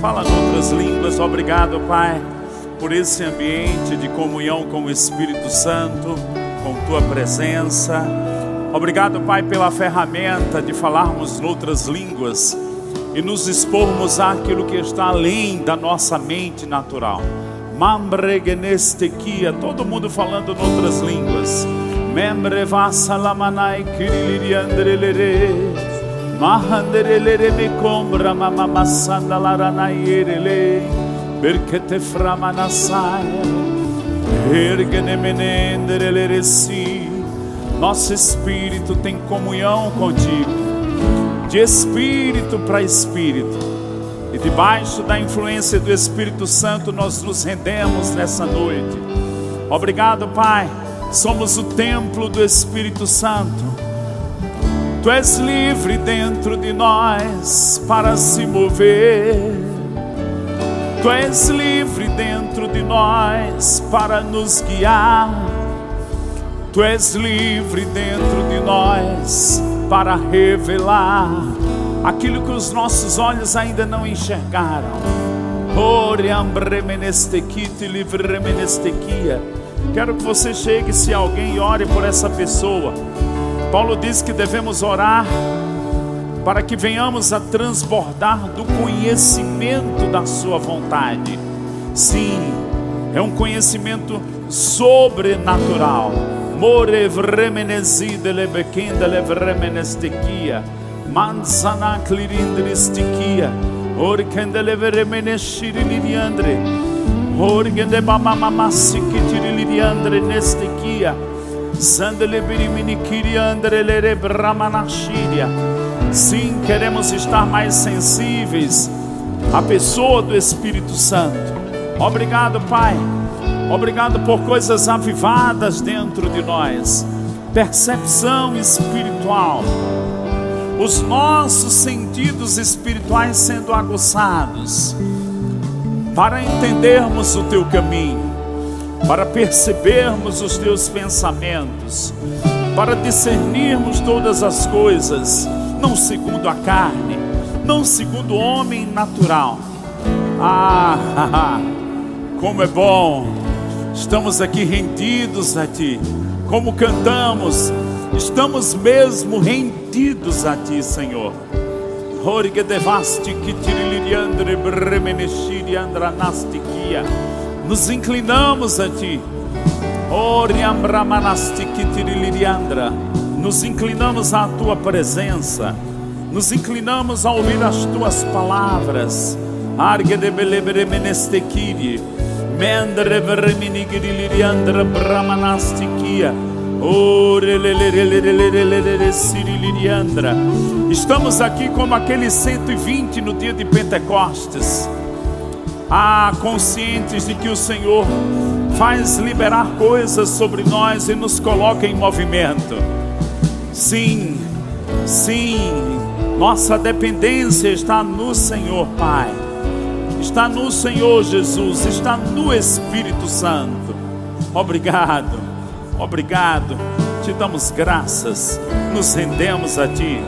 Fala em outras línguas. Obrigado, Pai, por esse ambiente de comunhão com o Espírito Santo, com tua presença. Obrigado, Pai, pela ferramenta de falarmos em outras línguas e nos expormos àquilo que está além da nossa mente natural. Mambregenestequia, todo mundo falando em outras línguas. Membre vassalamanai kiriliriandrelere. Mahanderelere me combra mamamassanda laranayerele. Berkete framanassaia. Ergenemenenderelere si. Nosso espírito tem comunhão contigo, de espírito para espírito, e debaixo da influência do Espírito Santo nós nos rendemos nessa noite. Obrigado, Pai. Somos o templo do Espírito Santo. Tu és livre dentro de nós para se mover. Tu és livre dentro de nós para nos guiar. Tu és livre dentro de nós para revelar aquilo que os nossos olhos ainda não enxergaram. Quero que você chegue, se alguém, ore por essa pessoa. Paulo diz que devemos orar para que venhamos a transbordar do conhecimento da Sua vontade. Sim, é um conhecimento sobrenatural more vremenezide le bekinde le vremenestekia. Manzana clirindristikia. Orkende Sandele birimini kiriandre le rebramanashiria. Sim, queremos estar mais sensíveis à pessoa do Espírito Santo. Obrigado, Pai Obrigado por coisas avivadas dentro de nós, percepção espiritual, os nossos sentidos espirituais sendo aguçados, para entendermos o teu caminho, para percebermos os teus pensamentos, para discernirmos todas as coisas, não segundo a carne, não segundo o homem natural. Ah, como é bom estamos aqui rendidos a Ti. Como cantamos, estamos mesmo rendidos a Ti, Senhor. Nos inclinamos a Ti. Nos inclinamos à Tua presença. Nos inclinamos a ouvir as Tuas palavras. Estamos aqui como aqueles 120 no dia de Pentecostes. Ah, conscientes de que o Senhor faz liberar coisas sobre nós e nos coloca em movimento. Sim, sim, nossa dependência está no Senhor, Pai está no Senhor Jesus, está no Espírito Santo. Obrigado, obrigado, te damos graças, nos rendemos a Ti.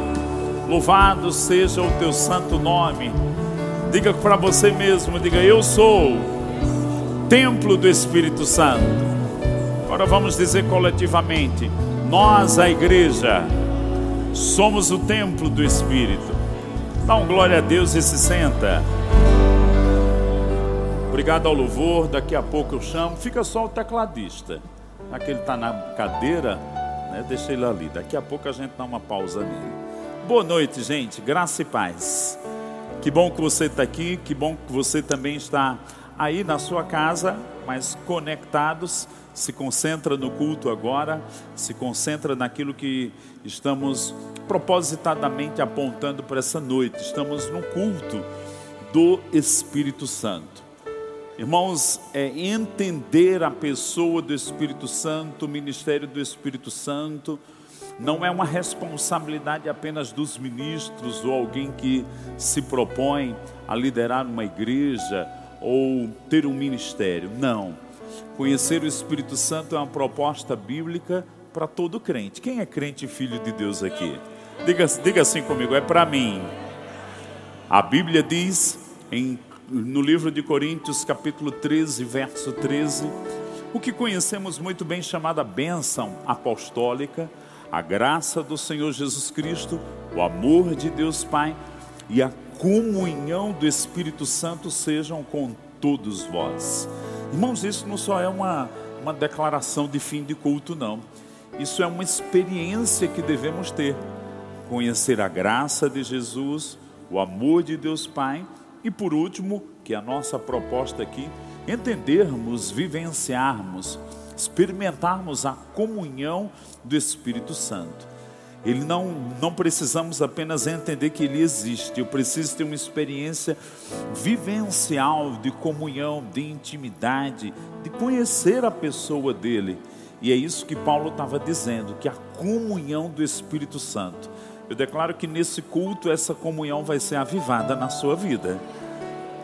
Louvado seja o Teu santo nome. Diga para você mesmo, diga eu sou templo do Espírito Santo. Agora vamos dizer coletivamente: nós, a igreja, somos o templo do Espírito. Dá um glória a Deus e se senta. Obrigado ao louvor. Daqui a pouco eu chamo. Fica só o tecladista. Aquele está na cadeira, né? deixa ele ali. Daqui a pouco a gente dá uma pausa nele. Boa noite, gente. Graça e paz. Que bom que você está aqui. Que bom que você também está aí na sua casa, mas conectados. Se concentra no culto agora. Se concentra naquilo que estamos propositadamente apontando para essa noite. Estamos no culto do Espírito Santo. Irmãos, é entender a pessoa do Espírito Santo, o ministério do Espírito Santo, não é uma responsabilidade apenas dos ministros ou alguém que se propõe a liderar uma igreja ou ter um ministério. Não. Conhecer o Espírito Santo é uma proposta bíblica para todo crente. Quem é crente e filho de Deus aqui? Diga, diga assim comigo, é para mim. A Bíblia diz em no livro de Coríntios, capítulo 13, verso 13, o que conhecemos muito bem chamada bênção apostólica, a graça do Senhor Jesus Cristo, o amor de Deus Pai e a comunhão do Espírito Santo sejam com todos vós. Irmãos, isso não só é uma, uma declaração de fim de culto, não. Isso é uma experiência que devemos ter. Conhecer a graça de Jesus, o amor de Deus Pai e, por último, que a nossa proposta aqui, entendermos, vivenciarmos, experimentarmos a comunhão do Espírito Santo. Ele não, não precisamos apenas entender que ele existe, eu preciso ter uma experiência vivencial de comunhão, de intimidade, de conhecer a pessoa dele. E é isso que Paulo estava dizendo, que a comunhão do Espírito Santo. Eu declaro que nesse culto essa comunhão vai ser avivada na sua vida.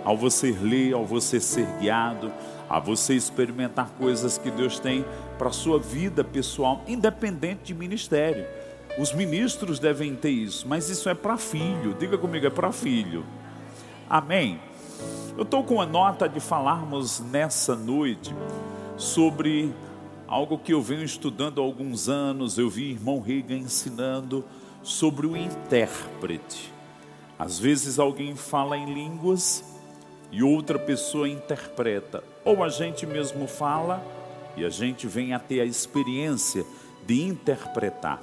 Ao você ler, ao você ser guiado, a você experimentar coisas que Deus tem para a sua vida pessoal, independente de ministério. Os ministros devem ter isso, mas isso é para filho. Diga comigo, é para filho. Amém. Eu estou com a nota de falarmos nessa noite sobre algo que eu venho estudando há alguns anos. Eu vi irmão Riga ensinando sobre o intérprete. Às vezes alguém fala em línguas e outra pessoa interpreta, ou a gente mesmo fala e a gente vem a ter a experiência de interpretar.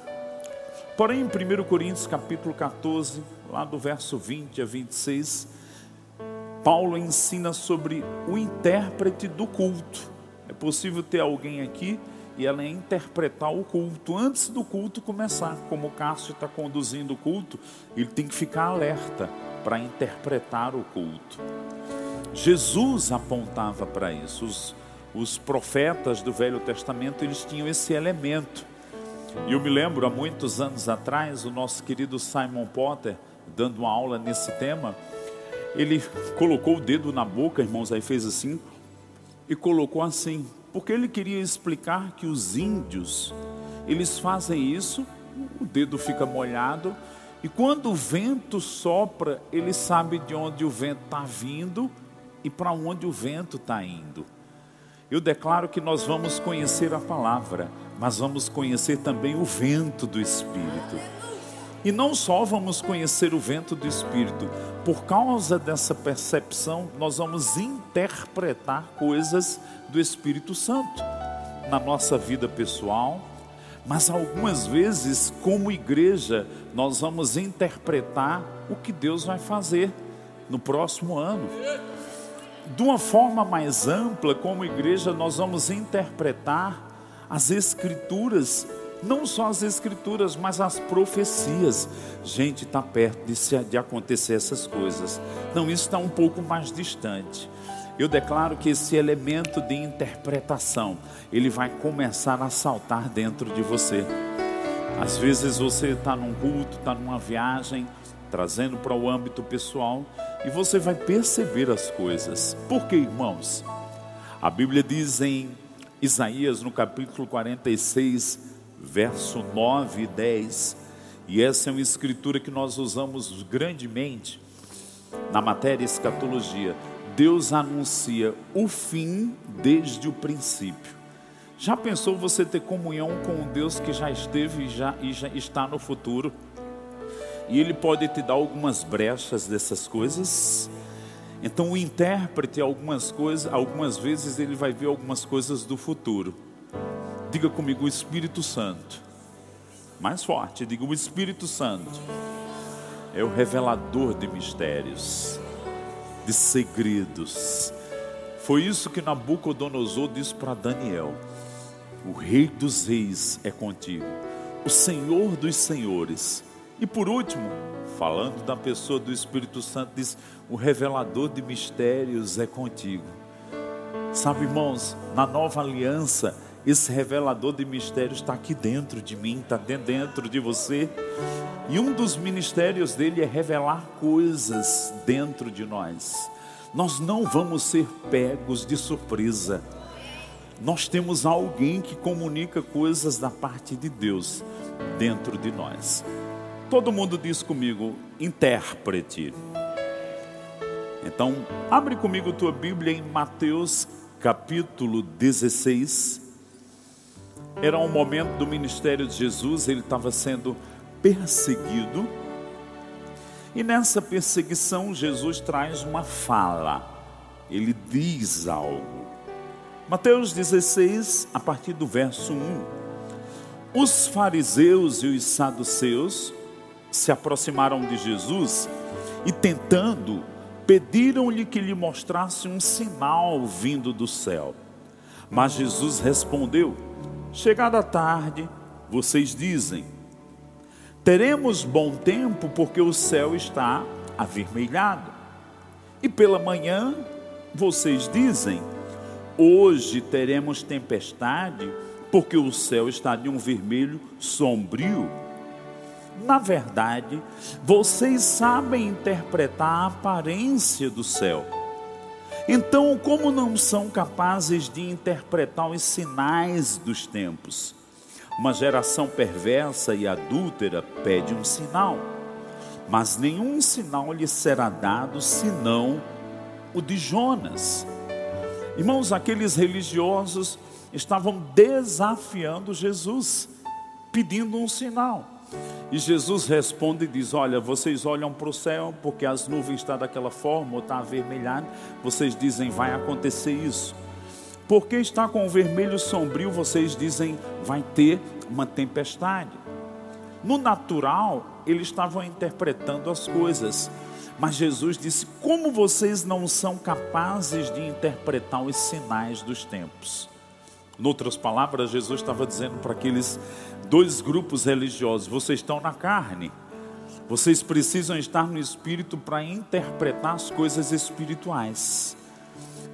Porém, em 1 Coríntios capítulo 14, lá do verso 20 a 26, Paulo ensina sobre o intérprete do culto. É possível ter alguém aqui e ela interpretar o culto antes do culto começar. Como o Cássio está conduzindo o culto, ele tem que ficar alerta para interpretar o culto. Jesus apontava para isso. Os, os profetas do Velho Testamento eles tinham esse elemento. E eu me lembro há muitos anos atrás, o nosso querido Simon Potter, dando uma aula nesse tema, ele colocou o dedo na boca, irmãos, aí fez assim, e colocou assim: porque ele queria explicar que os índios, eles fazem isso, o dedo fica molhado, e quando o vento sopra, ele sabe de onde o vento está vindo e para onde o vento está indo. Eu declaro que nós vamos conhecer a palavra, mas vamos conhecer também o vento do Espírito. E não só vamos conhecer o vento do Espírito, por causa dessa percepção, nós vamos interpretar coisas do Espírito Santo na nossa vida pessoal, mas algumas vezes, como igreja, nós vamos interpretar o que Deus vai fazer no próximo ano. De uma forma mais ampla, como igreja, nós vamos interpretar as Escrituras, não só as Escrituras, mas as profecias. Gente, está perto de, se, de acontecer essas coisas. Não, isso está um pouco mais distante eu declaro que esse elemento de interpretação, ele vai começar a saltar dentro de você. Às vezes você está num culto, está numa viagem, trazendo para o âmbito pessoal, e você vai perceber as coisas. Por quê, irmãos? A Bíblia diz em Isaías, no capítulo 46, verso 9 e 10, e essa é uma escritura que nós usamos grandemente na matéria escatologia Deus anuncia o fim desde o princípio. Já pensou você ter comunhão com um Deus que já esteve e já, e já está no futuro? E Ele pode te dar algumas brechas dessas coisas. Então o intérprete algumas coisas, algumas vezes ele vai ver algumas coisas do futuro. Diga comigo o Espírito Santo. Mais forte, diga o Espírito Santo. É o revelador de mistérios de segredos. Foi isso que Nabucodonosor disse para Daniel: O Rei dos Reis é contigo, o Senhor dos Senhores. E por último, falando da pessoa do Espírito Santo, diz: O revelador de mistérios é contigo. Sabe, irmãos, na nova aliança, esse revelador de mistérios está aqui dentro de mim, está dentro de você. E um dos ministérios dele é revelar coisas dentro de nós. Nós não vamos ser pegos de surpresa. Nós temos alguém que comunica coisas da parte de Deus dentro de nós. Todo mundo diz comigo, intérprete. Então, abre comigo tua Bíblia em Mateus capítulo 16. Era um momento do ministério de Jesus, ele estava sendo perseguido. E nessa perseguição, Jesus traz uma fala, ele diz algo. Mateus 16, a partir do verso 1. Os fariseus e os saduceus se aproximaram de Jesus e, tentando, pediram-lhe que lhe mostrasse um sinal vindo do céu. Mas Jesus respondeu: Chegada a tarde, vocês dizem: Teremos bom tempo porque o céu está avermelhado. E pela manhã, vocês dizem: Hoje teremos tempestade porque o céu está de um vermelho sombrio. Na verdade, vocês sabem interpretar a aparência do céu. Então, como não são capazes de interpretar os sinais dos tempos? Uma geração perversa e adúltera pede um sinal, mas nenhum sinal lhe será dado senão o de Jonas. Irmãos, aqueles religiosos estavam desafiando Jesus, pedindo um sinal. E Jesus responde e diz: Olha, vocês olham para o céu porque as nuvens estão daquela forma ou está avermelhado. Vocês dizem: Vai acontecer isso. Porque está com o vermelho sombrio, vocês dizem: Vai ter uma tempestade. No natural, eles estavam interpretando as coisas. Mas Jesus disse: Como vocês não são capazes de interpretar os sinais dos tempos? Em outras palavras, Jesus estava dizendo para aqueles dois grupos religiosos: vocês estão na carne, vocês precisam estar no espírito para interpretar as coisas espirituais.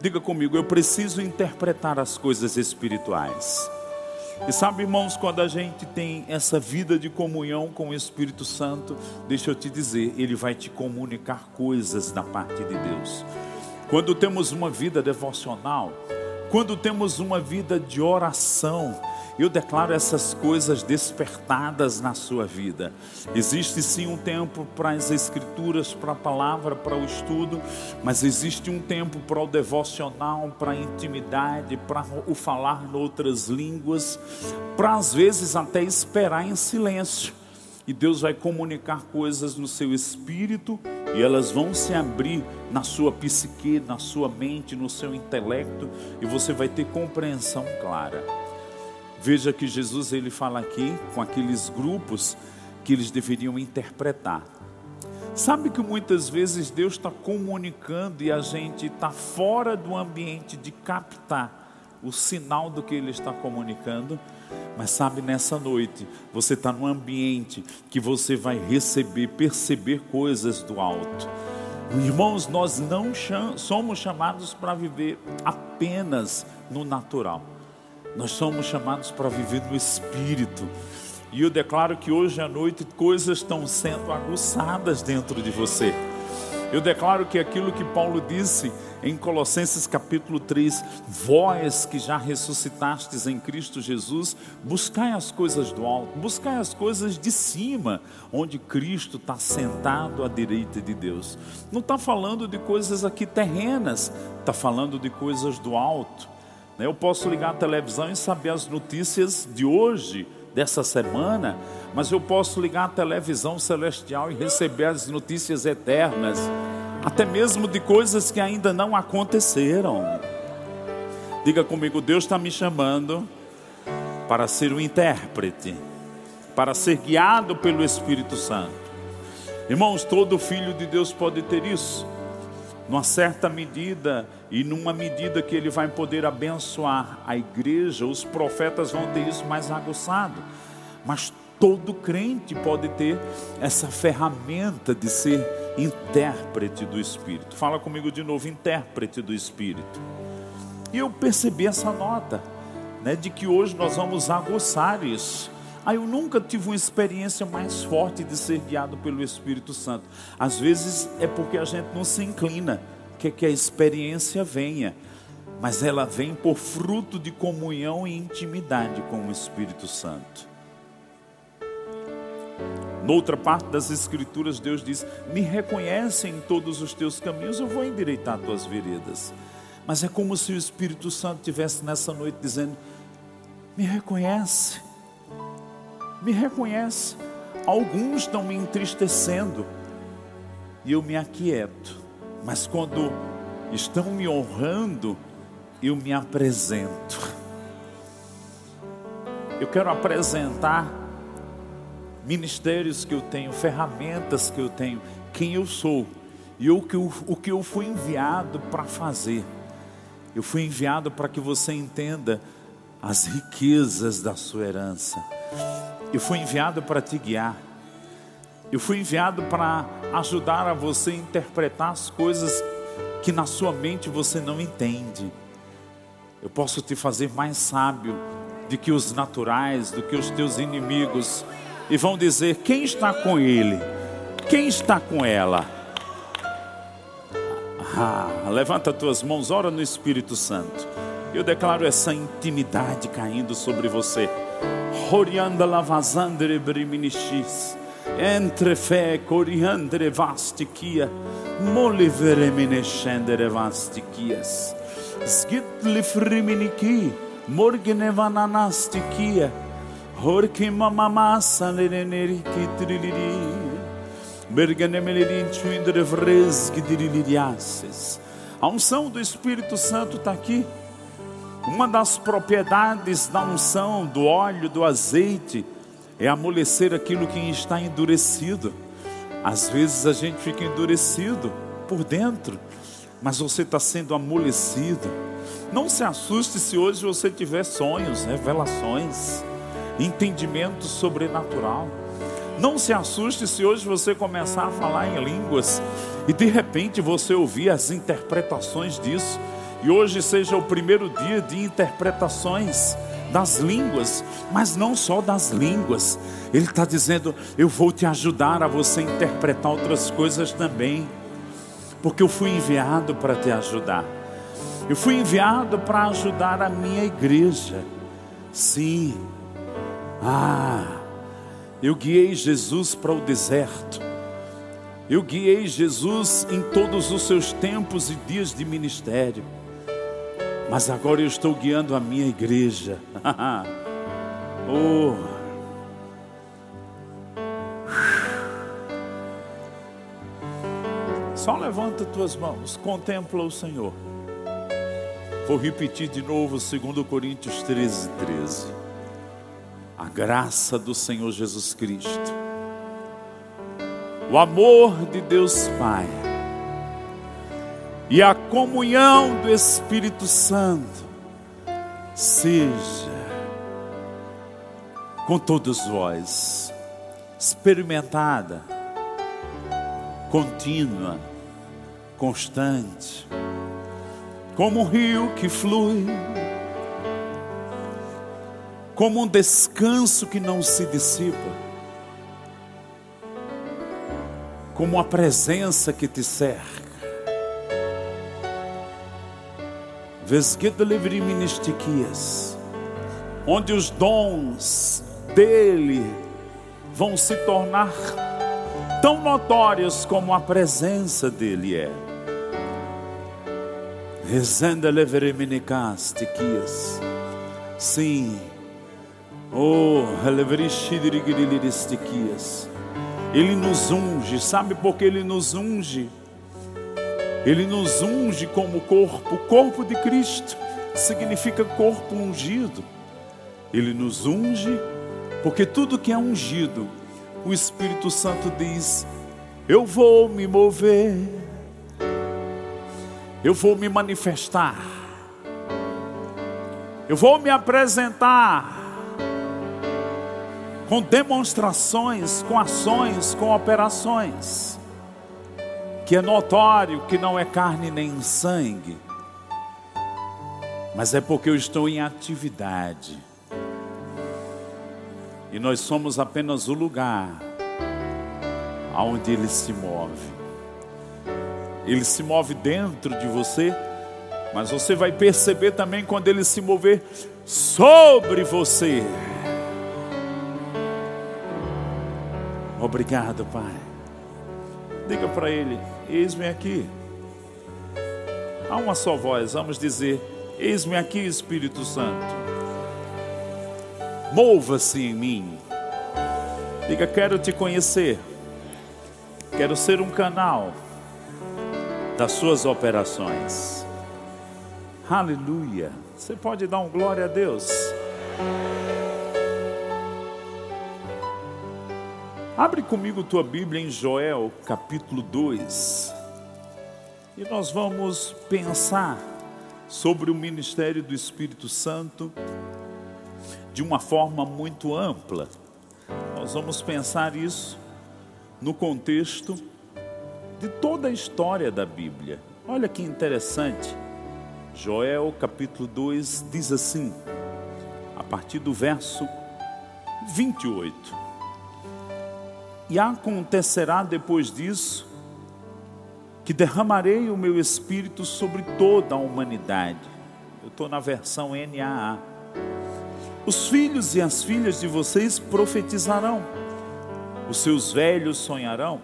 Diga comigo, eu preciso interpretar as coisas espirituais. E sabe, irmãos, quando a gente tem essa vida de comunhão com o Espírito Santo, deixa eu te dizer, ele vai te comunicar coisas da parte de Deus. Quando temos uma vida devocional, quando temos uma vida de oração, eu declaro essas coisas despertadas na sua vida. Existe sim um tempo para as escrituras, para a palavra, para o estudo, mas existe um tempo para o devocional, para a intimidade, para o falar em outras línguas, para às vezes até esperar em silêncio. E Deus vai comunicar coisas no seu espírito e elas vão se abrir na sua psique, na sua mente, no seu intelecto, e você vai ter compreensão clara. Veja que Jesus ele fala aqui com aqueles grupos que eles deveriam interpretar. Sabe que muitas vezes Deus está comunicando e a gente está fora do ambiente de captar o sinal do que Ele está comunicando. Mas sabe, nessa noite, você está num ambiente que você vai receber, perceber coisas do alto. Irmãos, nós não cham somos chamados para viver apenas no natural, nós somos chamados para viver no espírito. E eu declaro que hoje à noite coisas estão sendo aguçadas dentro de você. Eu declaro que aquilo que Paulo disse em Colossenses capítulo 3, vós que já ressuscitastes em Cristo Jesus, buscai as coisas do alto, buscai as coisas de cima, onde Cristo está sentado à direita de Deus. Não está falando de coisas aqui terrenas, está falando de coisas do alto. Né? Eu posso ligar a televisão e saber as notícias de hoje, dessa semana, mas eu posso ligar a televisão celestial e receber as notícias eternas, até mesmo de coisas que ainda não aconteceram. Diga comigo, Deus está me chamando para ser o intérprete, para ser guiado pelo Espírito Santo. Irmãos, todo filho de Deus pode ter isso numa certa medida e numa medida que ele vai poder abençoar a igreja, os profetas vão ter isso mais aguçado. Mas todo crente pode ter essa ferramenta de ser intérprete do Espírito. Fala comigo de novo, intérprete do Espírito. E eu percebi essa nota, né, de que hoje nós vamos aguçar isso. Ah, eu nunca tive uma experiência mais forte de ser guiado pelo Espírito Santo. Às vezes é porque a gente não se inclina, quer que a experiência venha, mas ela vem por fruto de comunhão e intimidade com o Espírito Santo. Noutra parte das Escrituras, Deus diz: Me reconhece em todos os teus caminhos, eu vou endireitar tuas veredas. Mas é como se o Espírito Santo tivesse nessa noite dizendo: Me reconhece, me reconhece. Alguns estão me entristecendo e eu me aquieto, mas quando estão me honrando, eu me apresento. Eu quero apresentar ministérios que eu tenho, ferramentas que eu tenho, quem eu sou e o que eu, o que eu fui enviado para fazer. Eu fui enviado para que você entenda as riquezas da sua herança. Eu fui enviado para te guiar. Eu fui enviado para ajudar a você a interpretar as coisas que na sua mente você não entende. Eu posso te fazer mais sábio do que os naturais, do que os teus inimigos e vão dizer: quem está com ele? Quem está com ela? Ah, levanta tuas mãos, ora no Espírito Santo. Eu declaro essa intimidade caindo sobre você. Horianda lavazandre briminichis. Entre fé, coriandre vastiquia. Molivere minescendere vastiquias. Skitli friminiki. Morgene vananastiquia. Horki mama saleneri kitriliri. Berganemelerin chuindre fresque diriliriaces. A unção do Espírito Santo está aqui. Uma das propriedades da unção, do óleo, do azeite, é amolecer aquilo que está endurecido. Às vezes a gente fica endurecido por dentro, mas você está sendo amolecido. Não se assuste se hoje você tiver sonhos, revelações entendimento sobrenatural. Não se assuste se hoje você começar a falar em línguas e de repente você ouvir as interpretações disso. E hoje seja o primeiro dia de interpretações das línguas, mas não só das línguas. Ele está dizendo: Eu vou te ajudar a você interpretar outras coisas também, porque eu fui enviado para te ajudar. Eu fui enviado para ajudar a minha igreja. Sim, ah, eu guiei Jesus para o deserto. Eu guiei Jesus em todos os seus tempos e dias de ministério. Mas agora eu estou guiando a minha igreja. oh. Só levanta tuas mãos, contempla o Senhor. Vou repetir de novo 2 Coríntios 13, 13 a graça do Senhor Jesus Cristo, o amor de Deus Pai e a comunhão do Espírito Santo seja com todos vós, experimentada, contínua, constante, como um rio que flui como um descanso que não se dissipa, como uma presença que te cerca. onde os dons dele vão se tornar tão notórios como a presença dele é. Sim Oh, Ele nos unge, sabe por que Ele nos unge? Ele nos unge como corpo, o corpo de Cristo. Significa corpo ungido. Ele nos unge, porque tudo que é ungido, o Espírito Santo diz: Eu vou me mover, eu vou me manifestar, eu vou me apresentar com demonstrações, com ações, com operações, que é notório que não é carne nem sangue, mas é porque eu estou em atividade, e nós somos apenas o lugar aonde ele se move. Ele se move dentro de você, mas você vai perceber também quando ele se mover sobre você. Obrigado, Pai. Diga para Ele: Eis-me aqui. Há uma só voz, vamos dizer: Eis-me aqui, Espírito Santo. Mova-se em mim. Diga: Quero te conhecer. Quero ser um canal das suas operações. Aleluia. Você pode dar um glória a Deus. Abre comigo tua Bíblia em Joel, capítulo 2. E nós vamos pensar sobre o ministério do Espírito Santo de uma forma muito ampla. Nós vamos pensar isso no contexto de toda a história da Bíblia. Olha que interessante. Joel capítulo 2 diz assim, a partir do verso 28. E acontecerá depois disso que derramarei o meu espírito sobre toda a humanidade. Eu estou na versão NAA. Os filhos e as filhas de vocês profetizarão, os seus velhos sonharão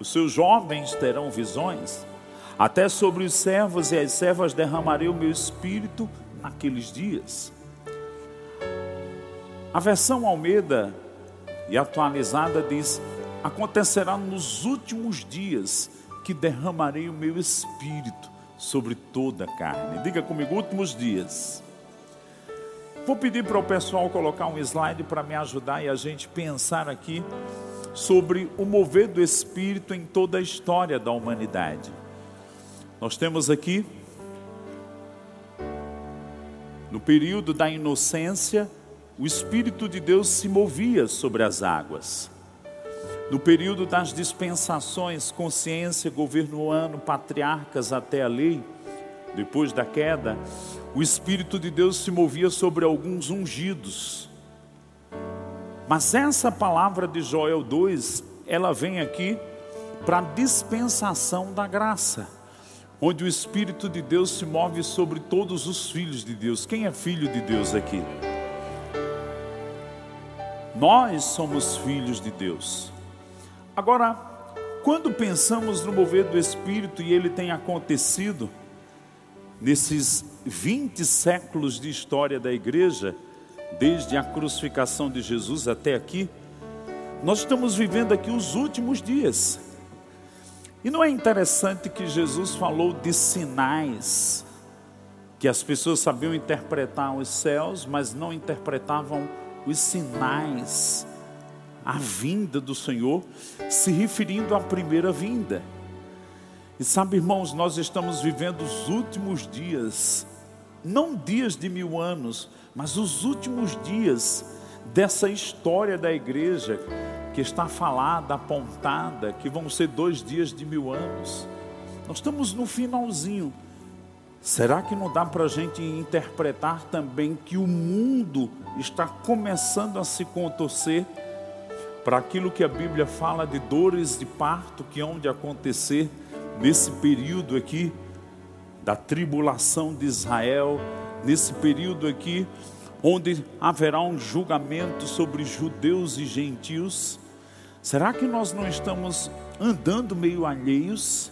os seus jovens terão visões, até sobre os servos e as servas derramarei o meu espírito naqueles dias. A versão Almeida e atualizada diz: Acontecerá nos últimos dias que derramarei o meu espírito sobre toda a carne. Diga comigo, últimos dias. Vou pedir para o pessoal colocar um slide para me ajudar e a gente pensar aqui sobre o mover do Espírito em toda a história da humanidade. Nós temos aqui, no período da inocência, o Espírito de Deus se movia sobre as águas. No período das dispensações, consciência, governo humano, patriarcas até a lei, depois da queda, o Espírito de Deus se movia sobre alguns ungidos mas essa palavra de Joel 2, ela vem aqui para dispensação da graça, onde o Espírito de Deus se move sobre todos os filhos de Deus. Quem é filho de Deus aqui? Nós somos filhos de Deus. Agora, quando pensamos no mover do Espírito e ele tem acontecido nesses 20 séculos de história da igreja, desde a crucificação de Jesus até aqui, nós estamos vivendo aqui os últimos dias. E não é interessante que Jesus falou de sinais, que as pessoas sabiam interpretar os céus, mas não interpretavam os sinais, a vinda do Senhor, se referindo à primeira vinda. E sabe, irmãos, nós estamos vivendo os últimos dias, não dias de mil anos, mas os últimos dias dessa história da igreja, que está falada, apontada, que vão ser dois dias de mil anos, nós estamos no finalzinho. Será que não dá para a gente interpretar também que o mundo está começando a se contorcer para aquilo que a Bíblia fala de dores de parto que hão de acontecer nesse período aqui da tribulação de Israel, nesse período aqui, onde haverá um julgamento sobre judeus e gentios, será que nós não estamos andando meio alheios?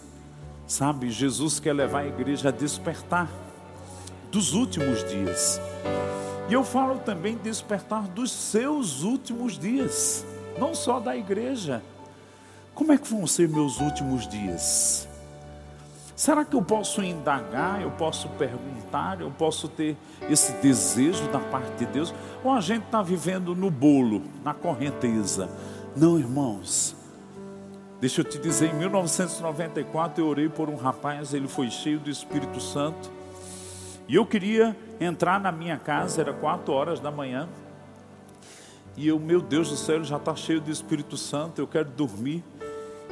Sabe, Jesus quer levar a igreja a despertar dos últimos dias. E eu falo também despertar dos seus últimos dias, não só da igreja. Como é que vão ser meus últimos dias? Será que eu posso indagar, eu posso perguntar, eu posso ter esse desejo da parte de Deus? Ou a gente está vivendo no bolo, na correnteza? Não, irmãos. Deixa eu te dizer, em 1994 eu orei por um rapaz, ele foi cheio do Espírito Santo. E eu queria entrar na minha casa, era quatro horas da manhã. E eu, meu Deus do céu, já está cheio do Espírito Santo, eu quero dormir.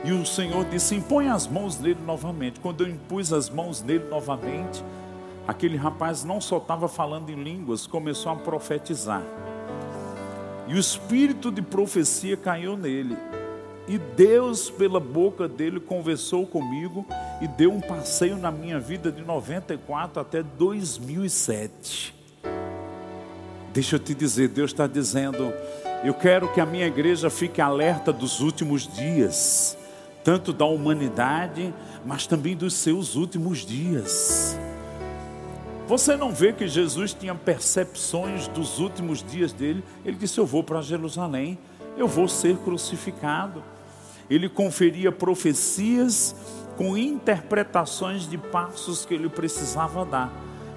E o Senhor disse: impõe as mãos nele novamente. Quando eu impus as mãos nele novamente, aquele rapaz não só estava falando em línguas, começou a profetizar. E o espírito de profecia caiu nele. E Deus, pela boca dele, conversou comigo e deu um passeio na minha vida de 94 até 2007. Deixa eu te dizer, Deus está dizendo, eu quero que a minha igreja fique alerta dos últimos dias, tanto da humanidade, mas também dos seus últimos dias. Você não vê que Jesus tinha percepções dos últimos dias dele? Ele disse: Eu vou para Jerusalém, eu vou ser crucificado. Ele conferia profecias com interpretações de passos que ele precisava dar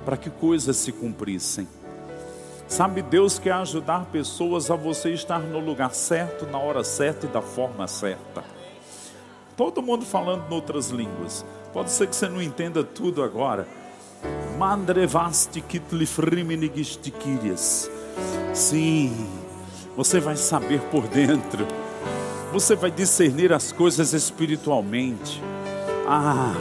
para que coisas se cumprissem. Sabe, Deus quer ajudar pessoas a você estar no lugar certo, na hora certa e da forma certa. Todo mundo falando em outras línguas. Pode ser que você não entenda tudo agora, Sim, você vai saber por dentro. Você vai discernir as coisas espiritualmente. Ah,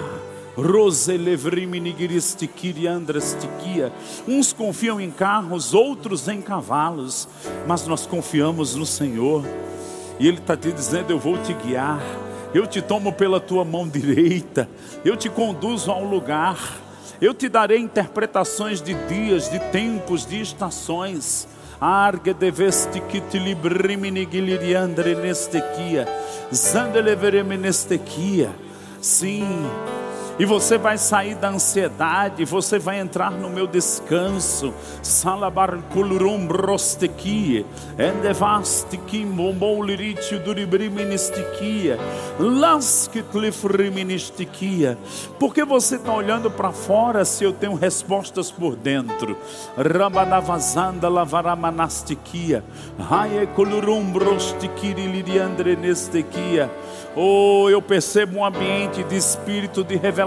Uns confiam em carros, outros em cavalos, mas nós confiamos no Senhor. E Ele está te dizendo: Eu vou te guiar, eu te tomo pela tua mão direita, eu te conduzo ao lugar eu te darei interpretações de dias, de tempos, de estações. Arge deveste que te librimini giliriandre nestequia. Zandelevereme nestequia. Sim e você vai sair da ansiedade, você vai entrar no meu descanso. Salabar kulurum brostequia, endevastiquim bomboliritiu duribriministiquia, lasquitlifriministiquia. Por você está olhando para fora se eu tenho respostas por dentro? Rabanavazanda lavaramanastiquia, raia kulurum brostiquiri liriandre nestequia. Oh, eu percebo um ambiente de espírito de revelação.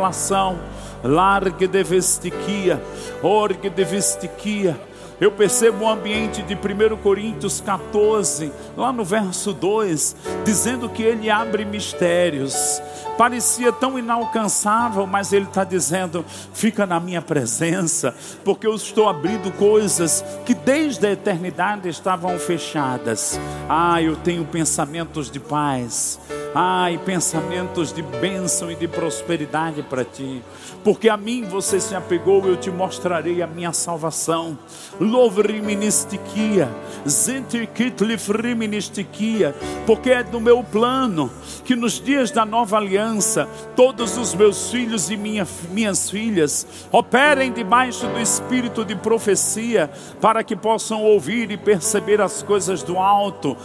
Largue de vestiquia, orgue de vestiquia. Eu percebo um ambiente de 1 Coríntios 14, lá no verso 2, dizendo que ele abre mistérios. Parecia tão inalcançável, mas ele está dizendo: fica na minha presença, porque eu estou abrindo coisas que desde a eternidade estavam fechadas. Ah, eu tenho pensamentos de paz Ai, pensamentos de bênção e de prosperidade para ti. Porque a mim você se apegou, eu te mostrarei a minha salvação. Louvriministiquia, zentirkitlifriministiquia, porque é do meu plano que nos dias da nova aliança, todos os meus filhos e minha, minhas filhas operem debaixo do espírito de profecia, para que possam ouvir e perceber as coisas do alto.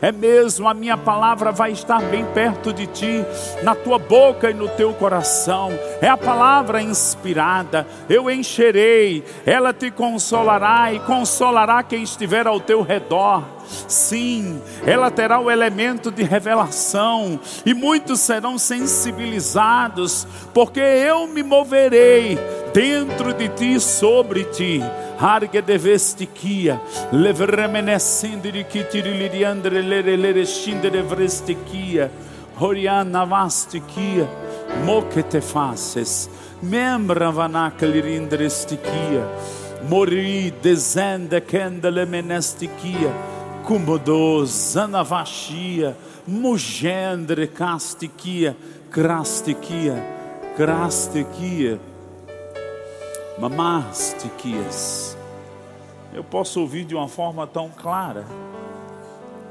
É mesmo, a minha palavra vai estar bem perto de ti, na tua boca e no teu coração. É a palavra inspirada. Eu encherei, ela te consolará e consolará quem estiver ao teu redor. Sim, ela terá o elemento de revelação, e muitos serão sensibilizados, porque eu me moverei dentro de ti sobre ti. Harge de vestiquia, levremenescende de kitiriliriandre lere scindere vrestiquia, horiana vastiquia, moque faces, membra vanacalirindre stiquia, mori desende kendele menestiquia, cumbodo zanavachia, mugendre castiquia, crastiquia, crastiquia, Mamastiquias. Eu posso ouvir de uma forma tão clara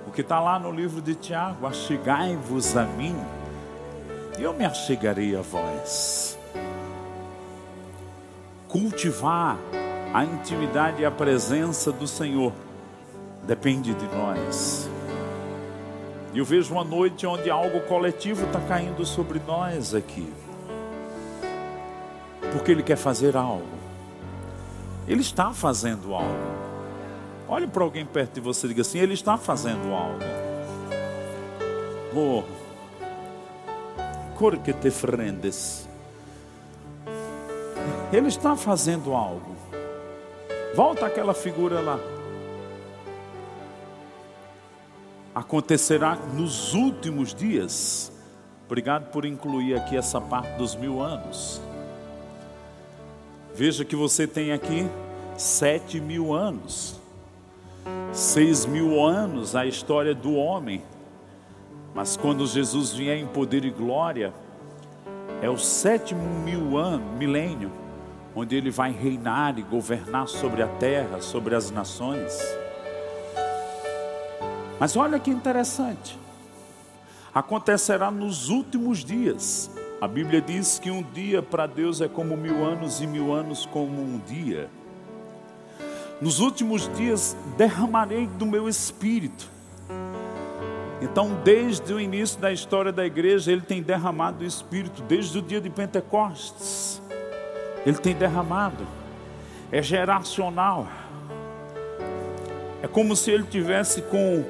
o que está lá no livro de Tiago: Achegai-vos a mim, e eu me achegarei a vós. Cultivar a intimidade e a presença do Senhor depende de nós. E eu vejo uma noite onde algo coletivo está caindo sobre nós aqui porque Ele quer fazer algo. Ele está fazendo algo. Olhe para alguém perto de você e diga assim: Ele está fazendo algo. Oh, cor que te frendes. Ele está fazendo algo. Volta aquela figura lá. Acontecerá nos últimos dias. Obrigado por incluir aqui essa parte dos mil anos. Veja que você tem aqui sete mil anos, seis mil anos a história do homem, mas quando Jesus vier em poder e glória, é o sétimo mil ano, milênio, onde ele vai reinar e governar sobre a terra, sobre as nações. Mas olha que interessante. Acontecerá nos últimos dias. A Bíblia diz que um dia para Deus é como mil anos e mil anos como um dia. Nos últimos dias derramarei do meu espírito. Então, desde o início da história da igreja, ele tem derramado o espírito, desde o dia de Pentecostes. Ele tem derramado. É geracional. É como se ele tivesse com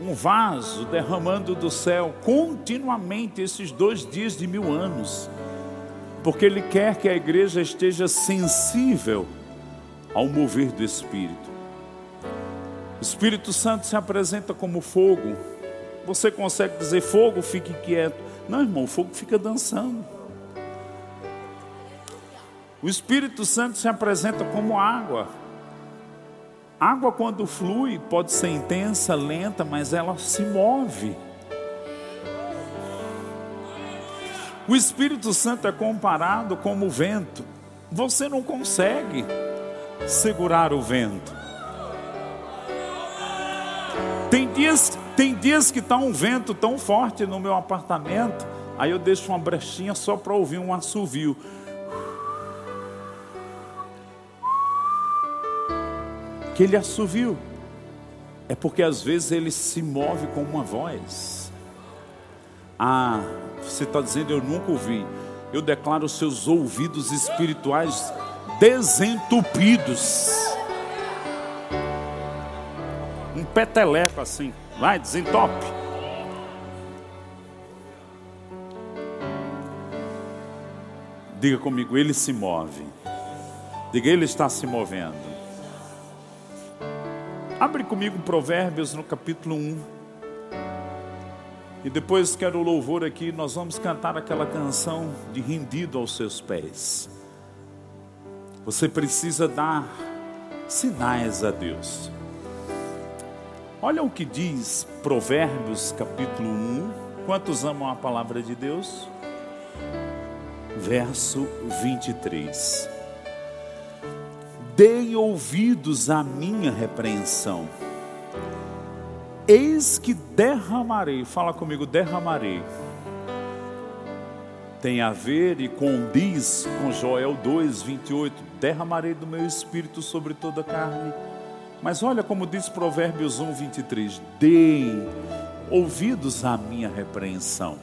um vaso derramando do céu continuamente esses dois dias de mil anos, porque Ele quer que a igreja esteja sensível ao mover do Espírito. O Espírito Santo se apresenta como fogo. Você consegue dizer fogo, fique quieto. Não, irmão, o fogo fica dançando. O Espírito Santo se apresenta como água. Água, quando flui, pode ser intensa, lenta, mas ela se move. O Espírito Santo é comparado como o vento. Você não consegue segurar o vento. Tem dias, tem dias que está um vento tão forte no meu apartamento, aí eu deixo uma brechinha só para ouvir um assovio. Que ele assoviu. É porque às vezes ele se move com uma voz. Ah, você está dizendo eu nunca ouvi. Eu declaro seus ouvidos espirituais desentupidos. Um peteleco assim. Vai, desentope. Diga comigo, ele se move. Diga, ele está se movendo. Abre comigo Provérbios no capítulo 1. E depois quero o louvor aqui, nós vamos cantar aquela canção de rendido aos seus pés. Você precisa dar sinais a Deus. Olha o que diz Provérbios capítulo 1. Quantos amam a palavra de Deus? Verso 23. Dei ouvidos à minha repreensão. Eis que derramarei, fala comigo, derramarei. Tem a ver e condiz com Joel 2, 28. Derramarei do meu espírito sobre toda a carne. Mas olha como diz Provérbios 1, 23. Dei ouvidos à minha repreensão.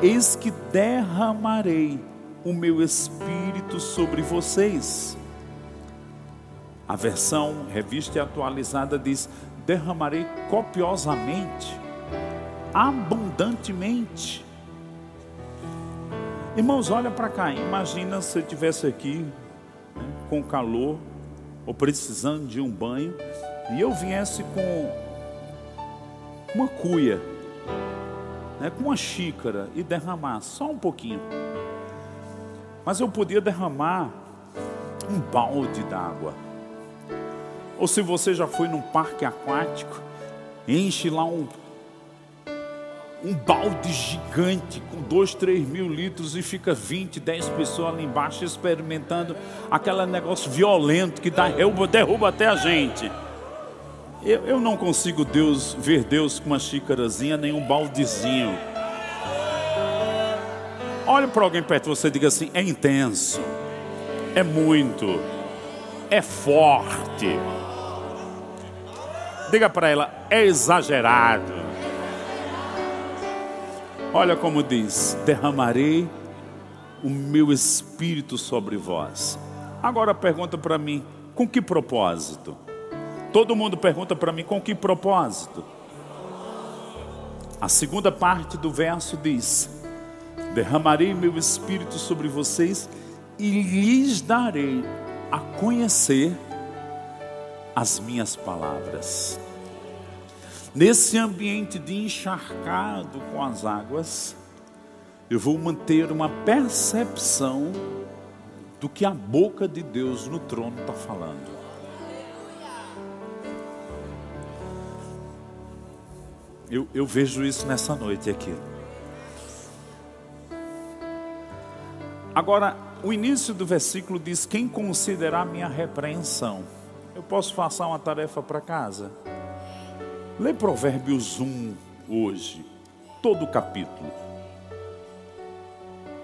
Eis que derramarei o meu espírito sobre vocês a versão revista e atualizada diz: derramarei copiosamente, abundantemente. Irmãos, olha para cá. Imagina se eu estivesse aqui né, com calor ou precisando de um banho e eu viesse com uma cuia, né, com uma xícara e derramar só um pouquinho. Mas eu podia derramar um balde d'água. Ou se você já foi num parque aquático, enche lá um, um balde gigante com dois, três mil litros e fica 20, 10 pessoas ali embaixo experimentando aquele negócio violento que dá, derruba, derruba até a gente. Eu, eu não consigo Deus ver Deus com uma xícarazinha nem um baldezinho. Olhe para alguém perto de você e diga assim: é intenso, é muito, é forte. Diga para ela, é exagerado. Olha como diz: derramarei o meu espírito sobre vós. Agora pergunta para mim, com que propósito? Todo mundo pergunta para mim, com que propósito? A segunda parte do verso diz: Derramarei meu espírito sobre vocês e lhes darei a conhecer as minhas palavras. Nesse ambiente de encharcado com as águas, eu vou manter uma percepção do que a boca de Deus no trono está falando. Eu, eu vejo isso nessa noite aqui. Agora, o início do versículo diz: Quem considerar minha repreensão, eu posso passar uma tarefa para casa? Lê Provérbios 1 hoje, todo o capítulo.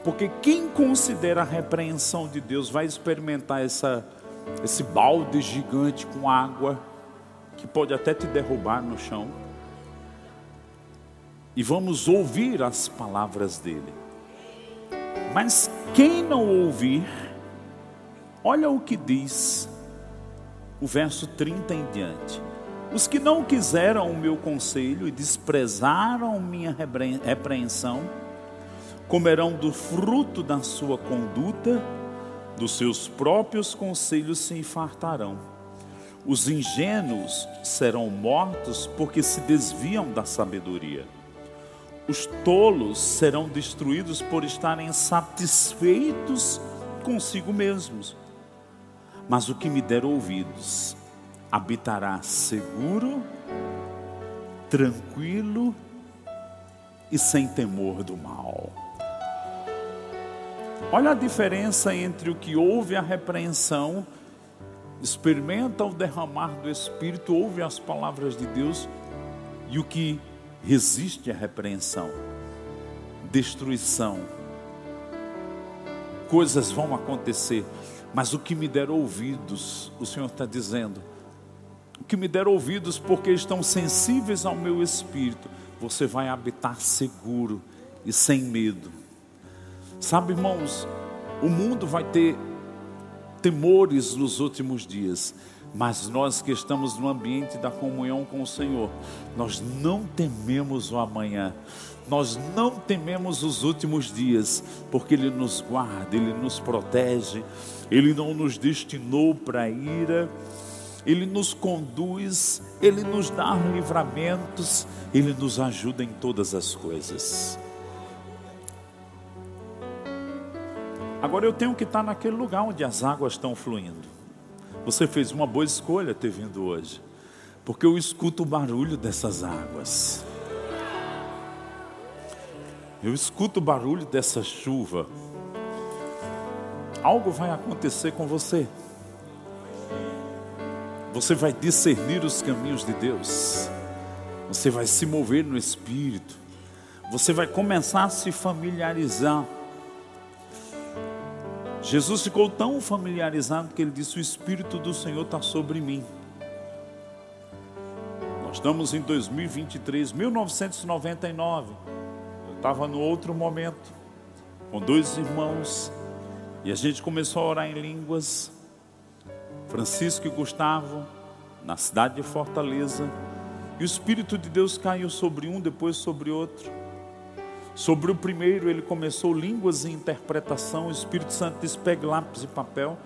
Porque quem considera a repreensão de Deus vai experimentar essa, esse balde gigante com água, que pode até te derrubar no chão. E vamos ouvir as palavras dele. Mas quem não ouvir, olha o que diz o verso 30 em diante. Os que não quiseram o meu conselho e desprezaram minha repreensão, comerão do fruto da sua conduta, dos seus próprios conselhos se fartarão. Os ingênuos serão mortos porque se desviam da sabedoria. Os tolos serão destruídos por estarem satisfeitos consigo mesmos. Mas o que me der ouvidos habitará seguro, tranquilo e sem temor do mal. Olha a diferença entre o que ouve a repreensão, experimenta o derramar do Espírito, ouve as palavras de Deus, e o que resiste à repreensão, destruição. Coisas vão acontecer, mas o que me der ouvidos, o Senhor está dizendo, o que me der ouvidos, porque estão sensíveis ao meu espírito, você vai habitar seguro e sem medo. Sabe, irmãos, o mundo vai ter temores nos últimos dias, mas nós que estamos no ambiente da comunhão com o Senhor, nós não tememos o amanhã, nós não tememos os últimos dias, porque Ele nos guarda, Ele nos protege, Ele não nos destinou para ira, Ele nos conduz, Ele nos dá livramentos, Ele nos ajuda em todas as coisas. Agora eu tenho que estar naquele lugar onde as águas estão fluindo. Você fez uma boa escolha ter vindo hoje, porque eu escuto o barulho dessas águas. Eu escuto o barulho dessa chuva. Algo vai acontecer com você. Você vai discernir os caminhos de Deus. Você vai se mover no Espírito. Você vai começar a se familiarizar Jesus ficou tão familiarizado que ele disse: O Espírito do Senhor está sobre mim. Nós estamos em 2023, 1999. Eu estava no outro momento, com dois irmãos, e a gente começou a orar em línguas. Francisco e Gustavo, na cidade de Fortaleza. E o Espírito de Deus caiu sobre um, depois sobre outro. Sobre o primeiro, ele começou línguas e interpretação. O Espírito Santo disse: pegue lápis e papel.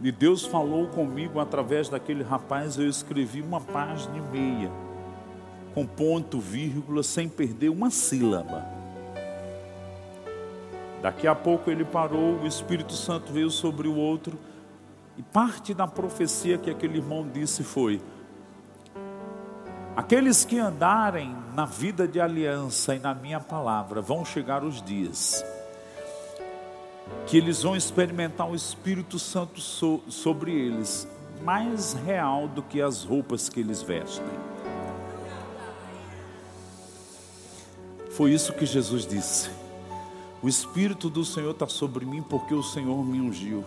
E Deus falou comigo através daquele rapaz. Eu escrevi uma página e meia, com ponto, vírgula, sem perder uma sílaba. Daqui a pouco ele parou, o Espírito Santo veio sobre o outro. E parte da profecia que aquele irmão disse foi: Aqueles que andarem na vida de aliança e na minha palavra, vão chegar os dias que eles vão experimentar o Espírito Santo so, sobre eles, mais real do que as roupas que eles vestem. Foi isso que Jesus disse. O Espírito do Senhor está sobre mim porque o Senhor me ungiu.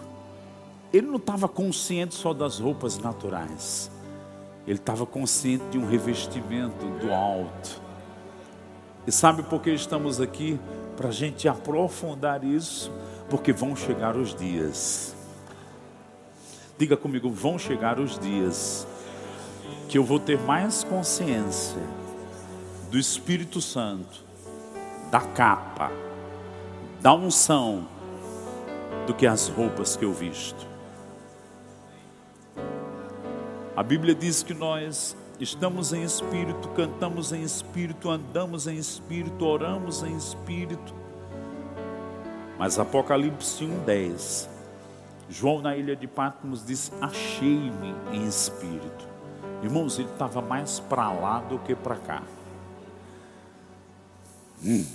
Ele não estava consciente só das roupas naturais. Ele estava consciente de um revestimento do alto. E sabe por que estamos aqui? Para a gente aprofundar isso, porque vão chegar os dias. Diga comigo, vão chegar os dias que eu vou ter mais consciência do Espírito Santo, da capa, da unção, do que as roupas que eu visto. A Bíblia diz que nós estamos em espírito, cantamos em espírito, andamos em espírito, oramos em espírito. Mas Apocalipse 1:10, João na ilha de Patmos diz: "Achei-me em espírito". Irmãos, ele estava mais para lá do que para cá. Hum.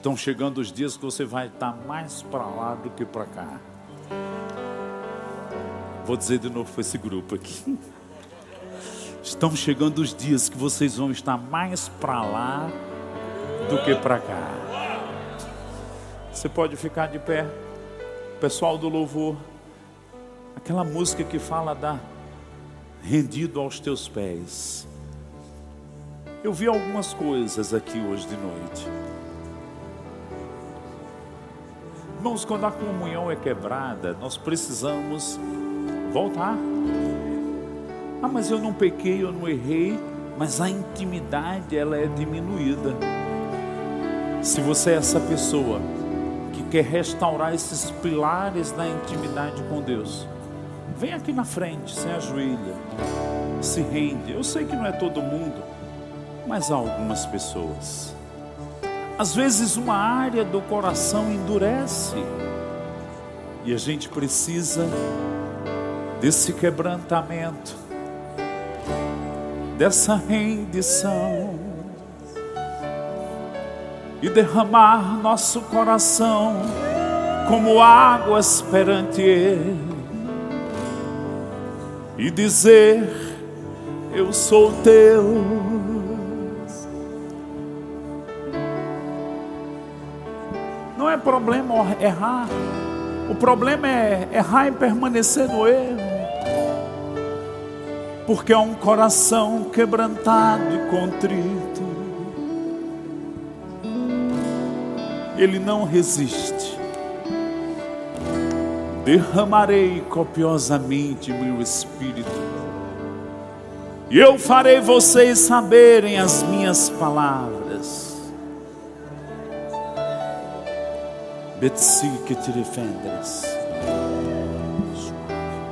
Estão chegando os dias que você vai estar mais para lá do que para cá. Vou dizer de novo para esse grupo aqui. Estão chegando os dias que vocês vão estar mais para lá do que para cá. Você pode ficar de pé. Pessoal do louvor, aquela música que fala da rendido aos teus pés. Eu vi algumas coisas aqui hoje de noite. Irmãos, quando a comunhão é quebrada, nós precisamos voltar. Ah, mas eu não pequei, eu não errei, mas a intimidade ela é diminuída. Se você é essa pessoa que quer restaurar esses pilares da intimidade com Deus, vem aqui na frente, se ajoelha, se rende. Eu sei que não é todo mundo, mas há algumas pessoas. Às vezes uma área do coração endurece e a gente precisa desse quebrantamento, dessa rendição e derramar nosso coração como águas perante Ele e dizer: Eu sou teu. Problema errar, o problema é errar e permanecer no erro porque é um coração quebrantado e contrito. Ele não resiste. Derramarei copiosamente meu espírito, e eu farei vocês saberem as minhas palavras. Betsi que te defendas.